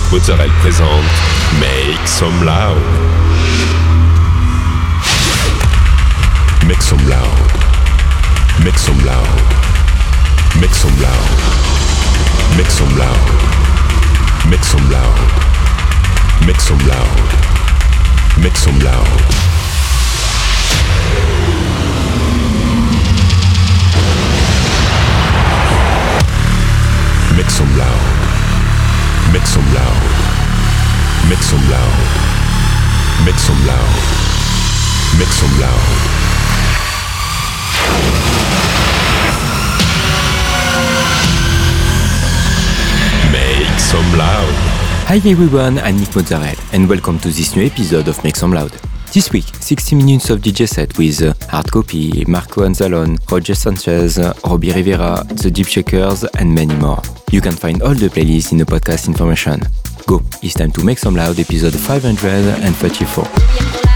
Eric Mozzarella présente Make Some Loud. Make Some Loud. Make Some Loud. Make Some Loud. Make Some Loud. Make Some Loud. Make Some Loud. Make Some Loud. Make Some Loud. Mix some loud. Mix some loud. Mix some loud. Mix some loud. Make some loud. Hi everyone, I'm Nick Mozzarella and welcome to this new episode of Make Some Loud. This week, 60 minutes of DJ set with uh, Hard Copy, Marco Anzalone, Roger Sanchez, Robbie Rivera, The Deep Shakers, and many more. You can find all the playlists in the podcast information. Go, it's time to make some loud episode 534.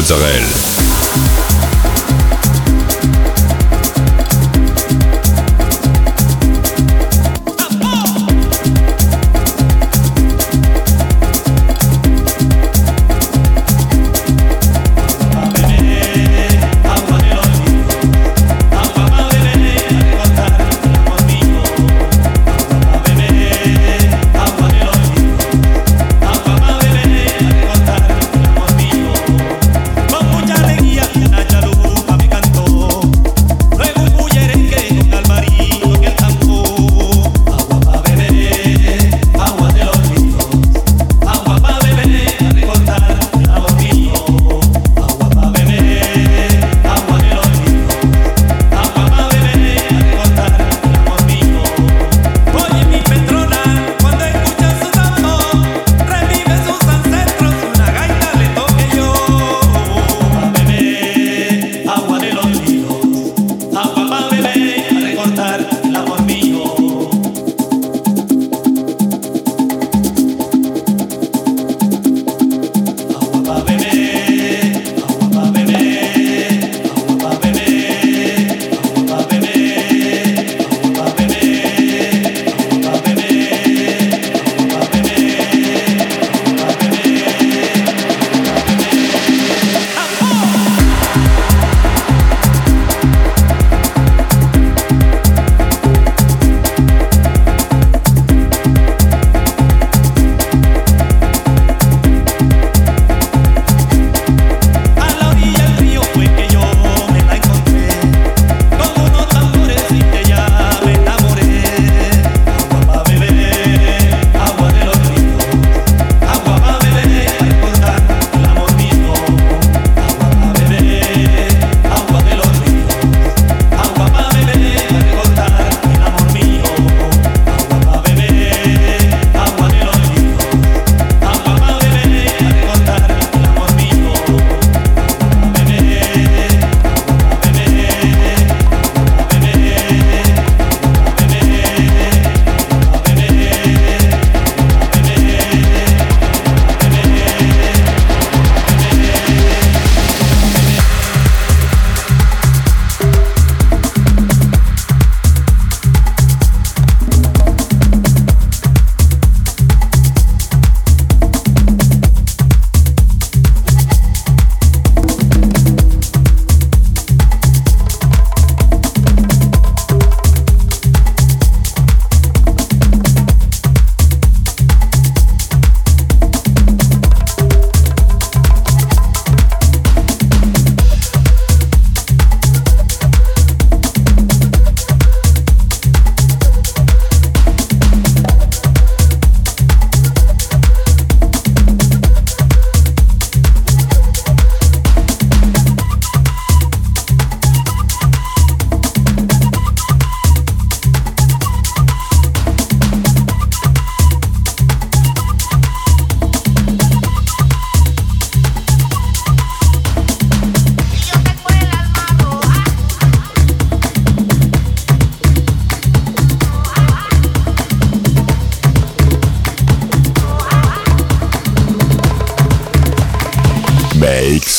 Mozzarella.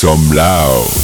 Some loud.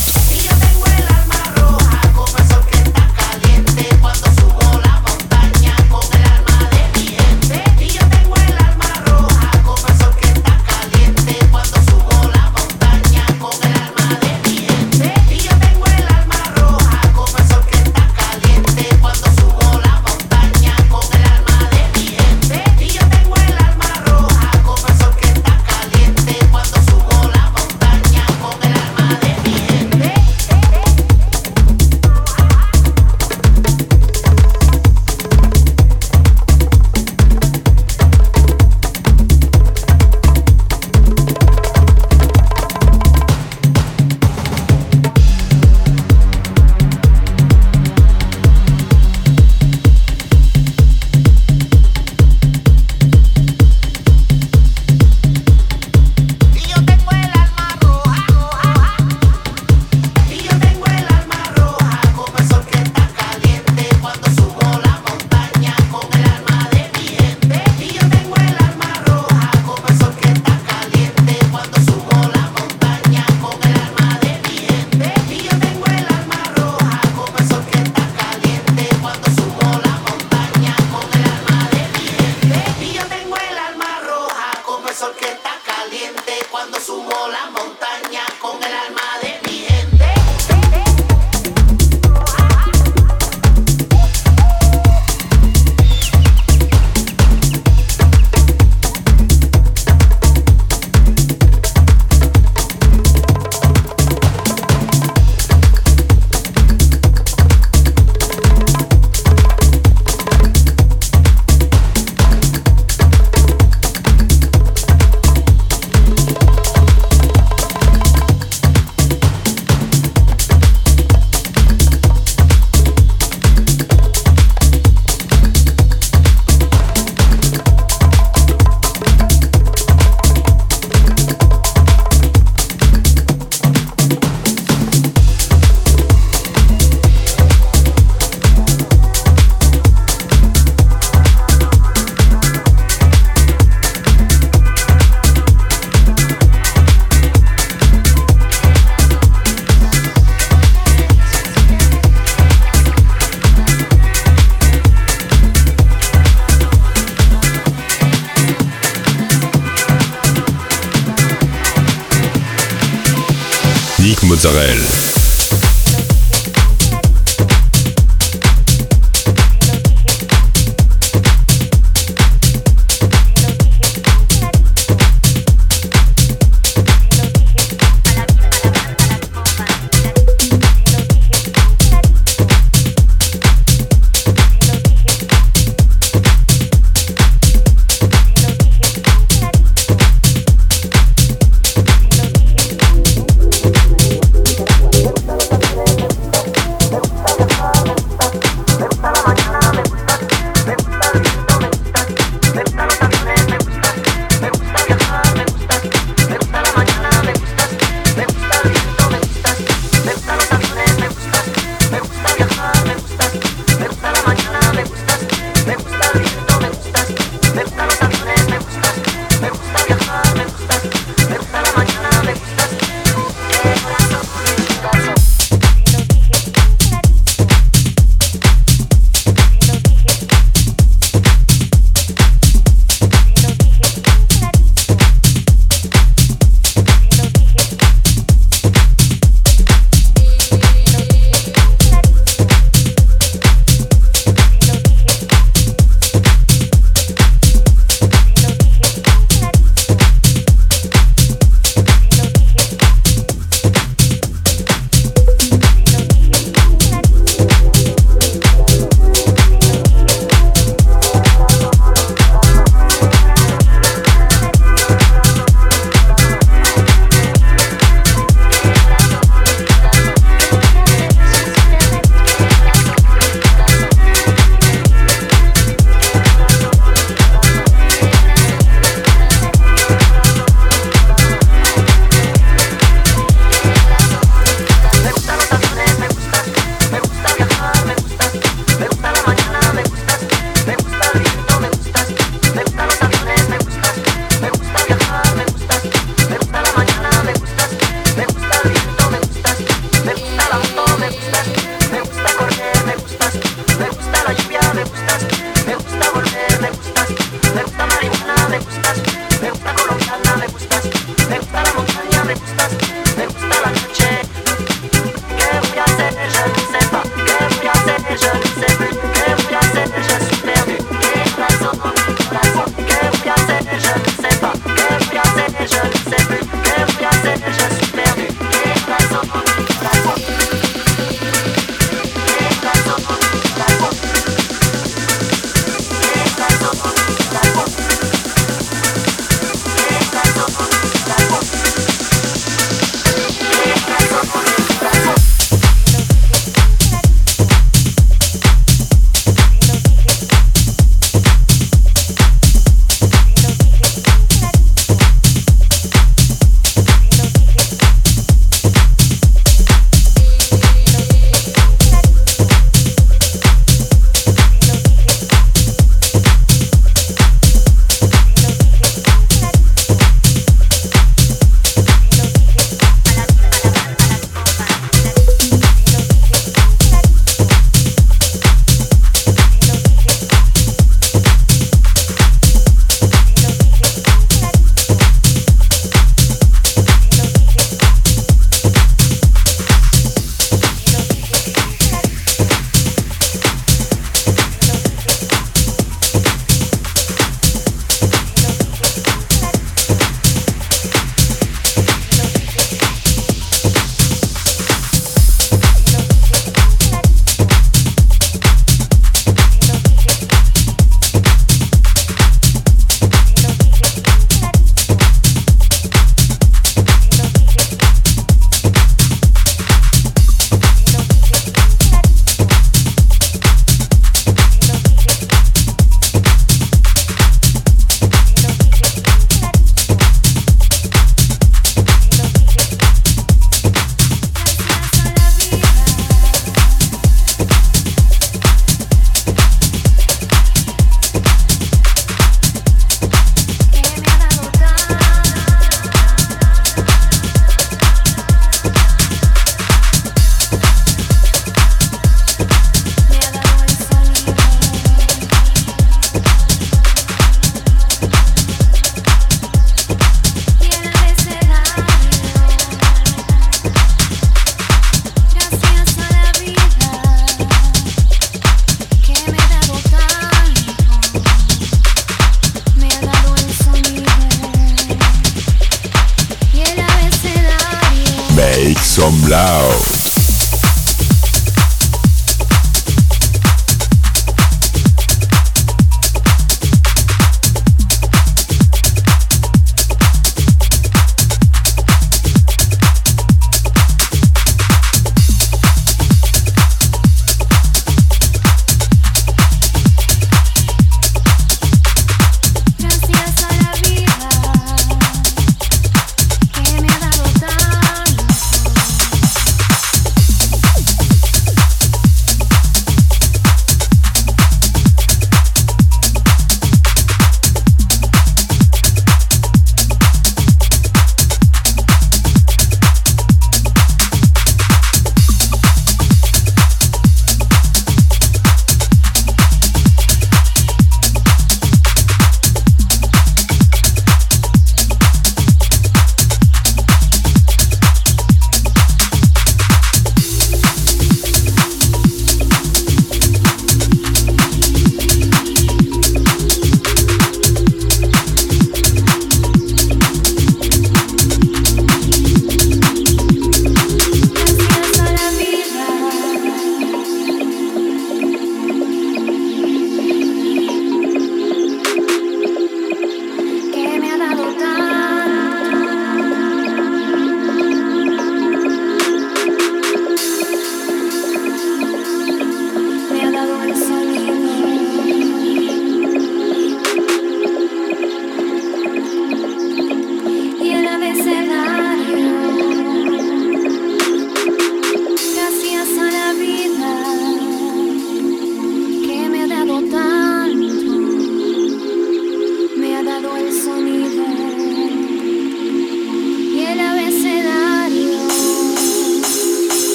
Mozzarella.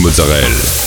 Mozzarella.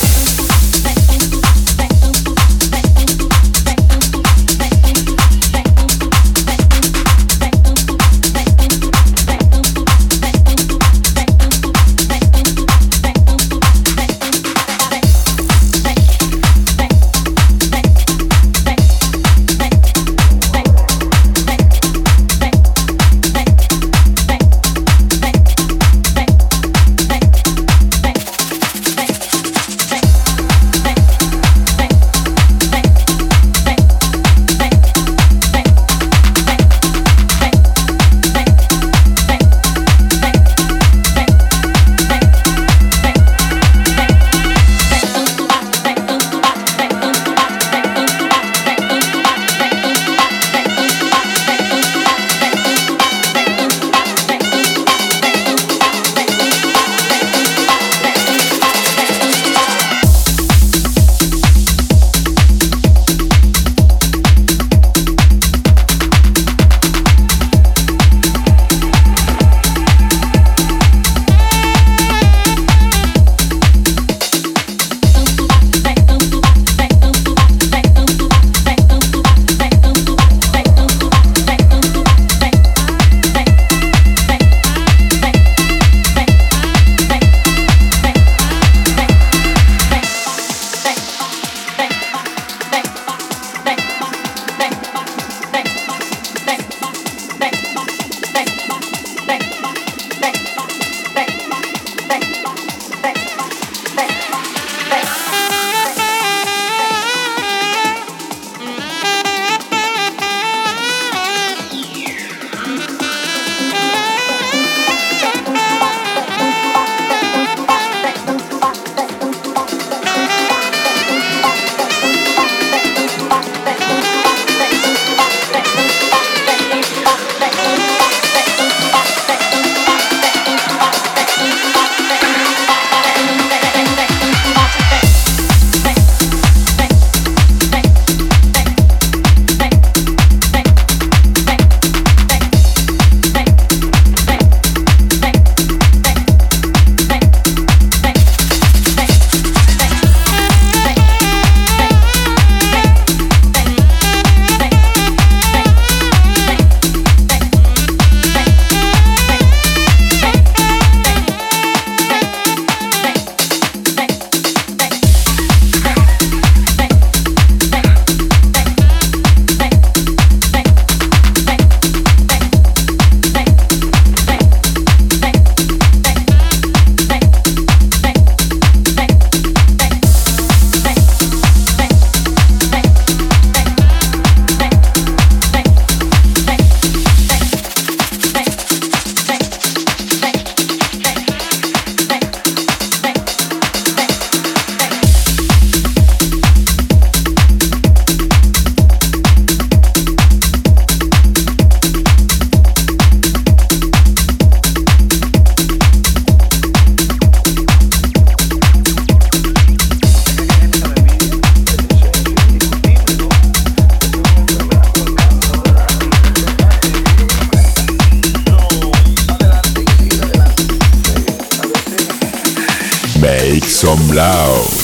Some loud.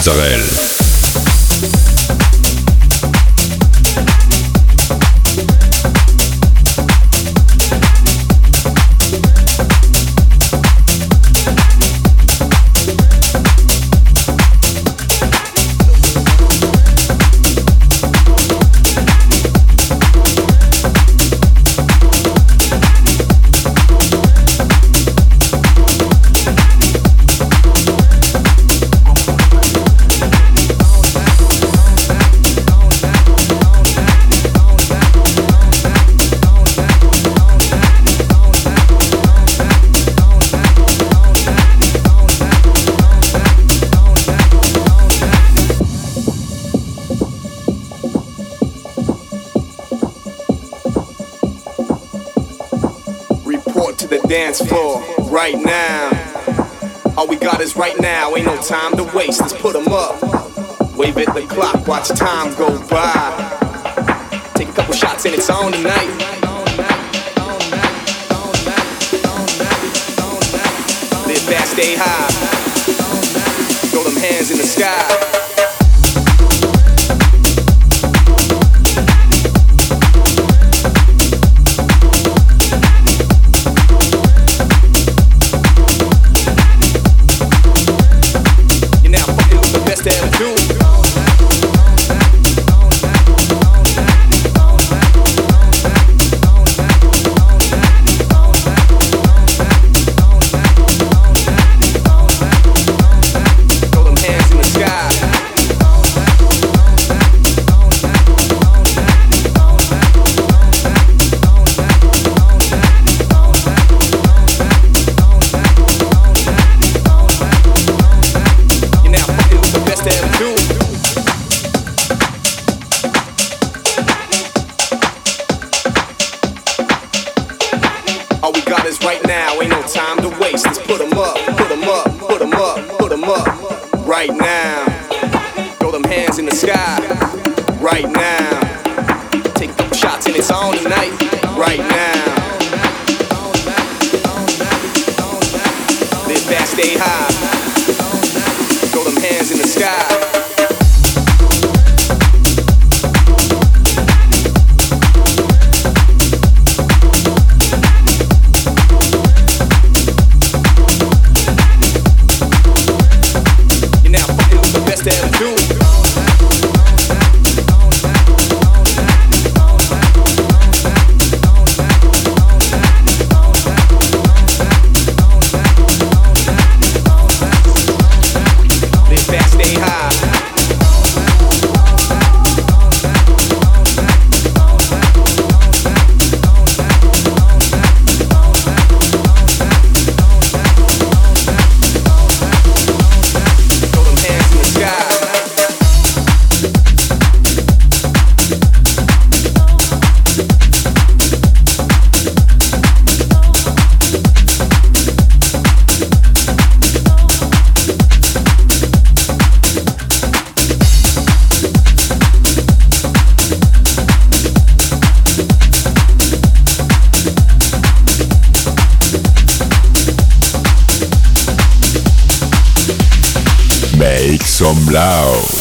Mozzarella. time to waste. Let's put them up. Wave at the clock, watch time go Blau.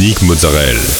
Annick Mozzarella.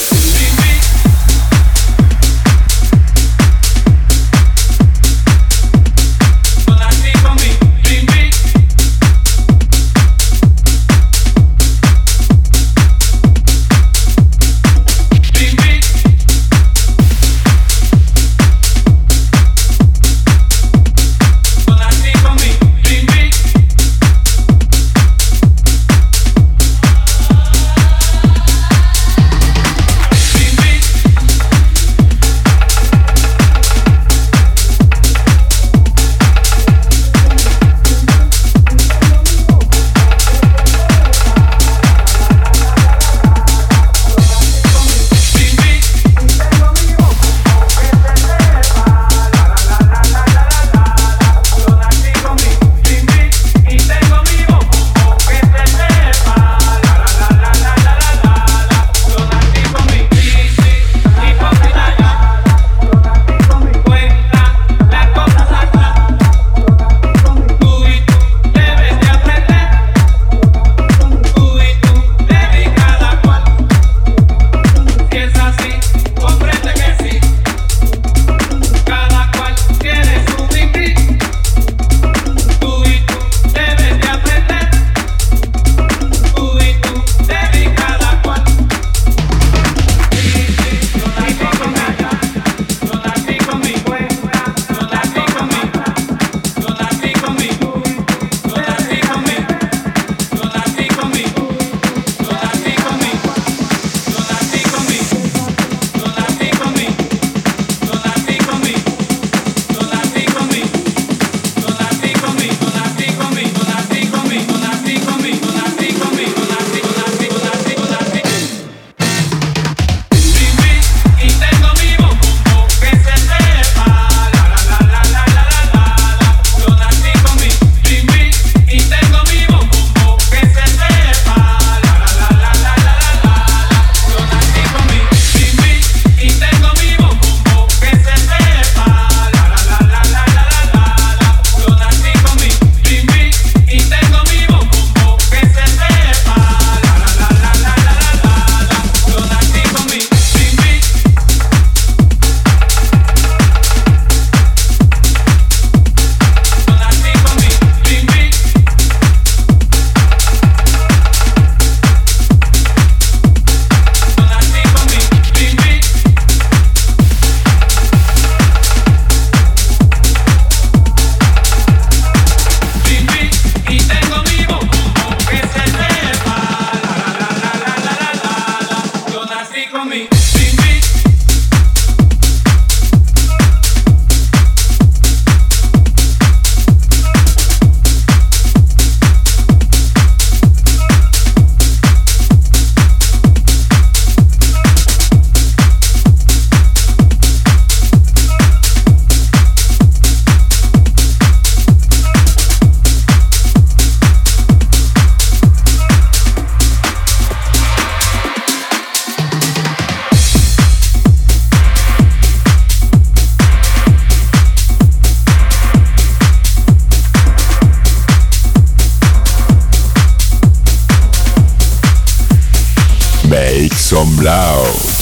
Son Blau.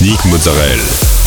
Sneak Mozzarella.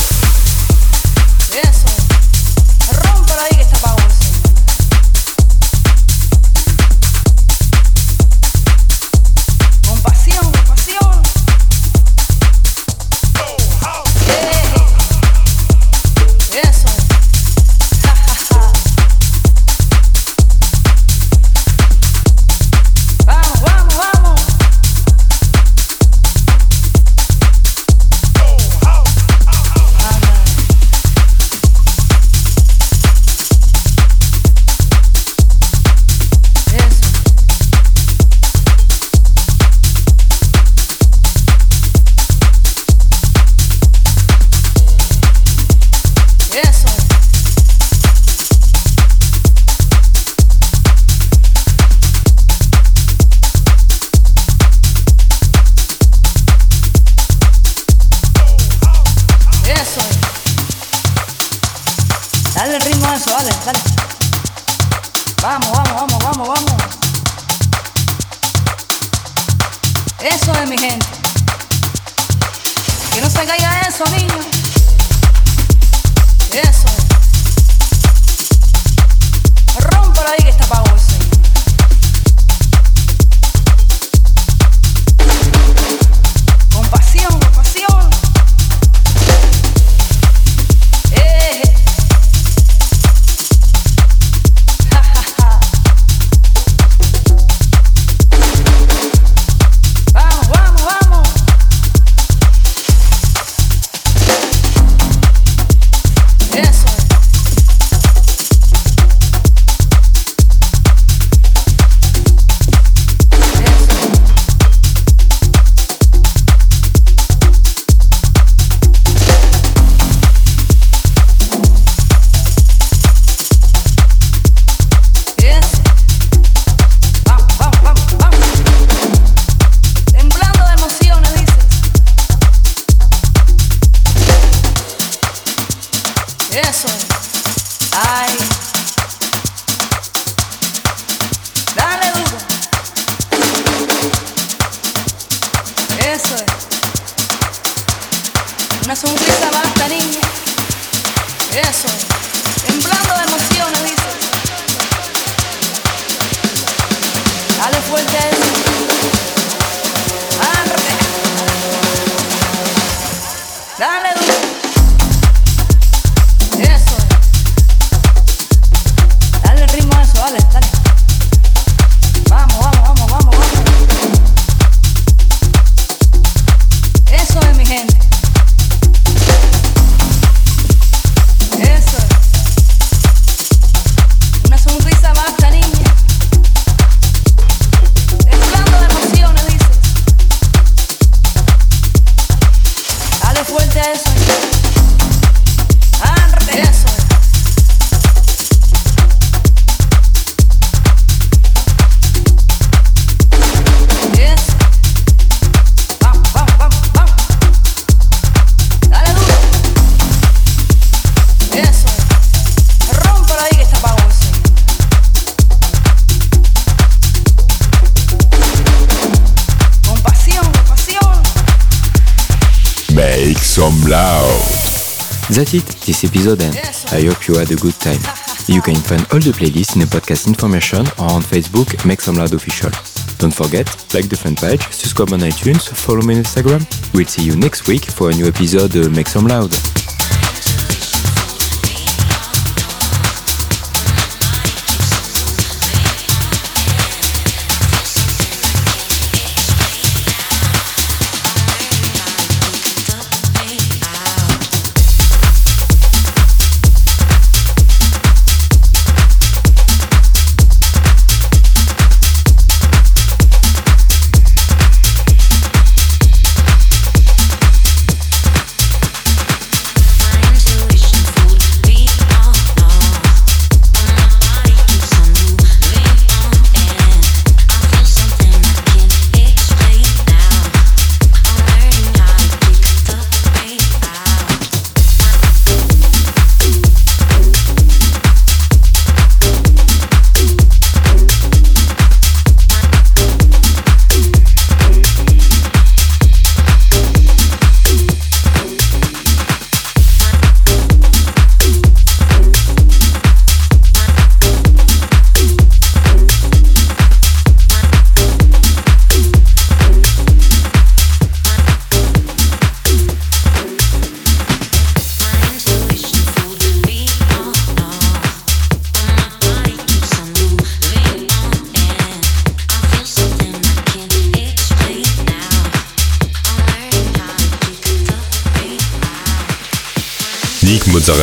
That's it, this episode ends. I hope you had a good time. You can find all the playlists in the podcast information or on Facebook, Make Some Loud Official. Don't forget, like the fan page, subscribe on iTunes, follow me on Instagram. We'll see you next week for a new episode of Make Some Loud.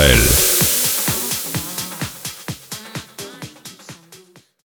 Mozzarella.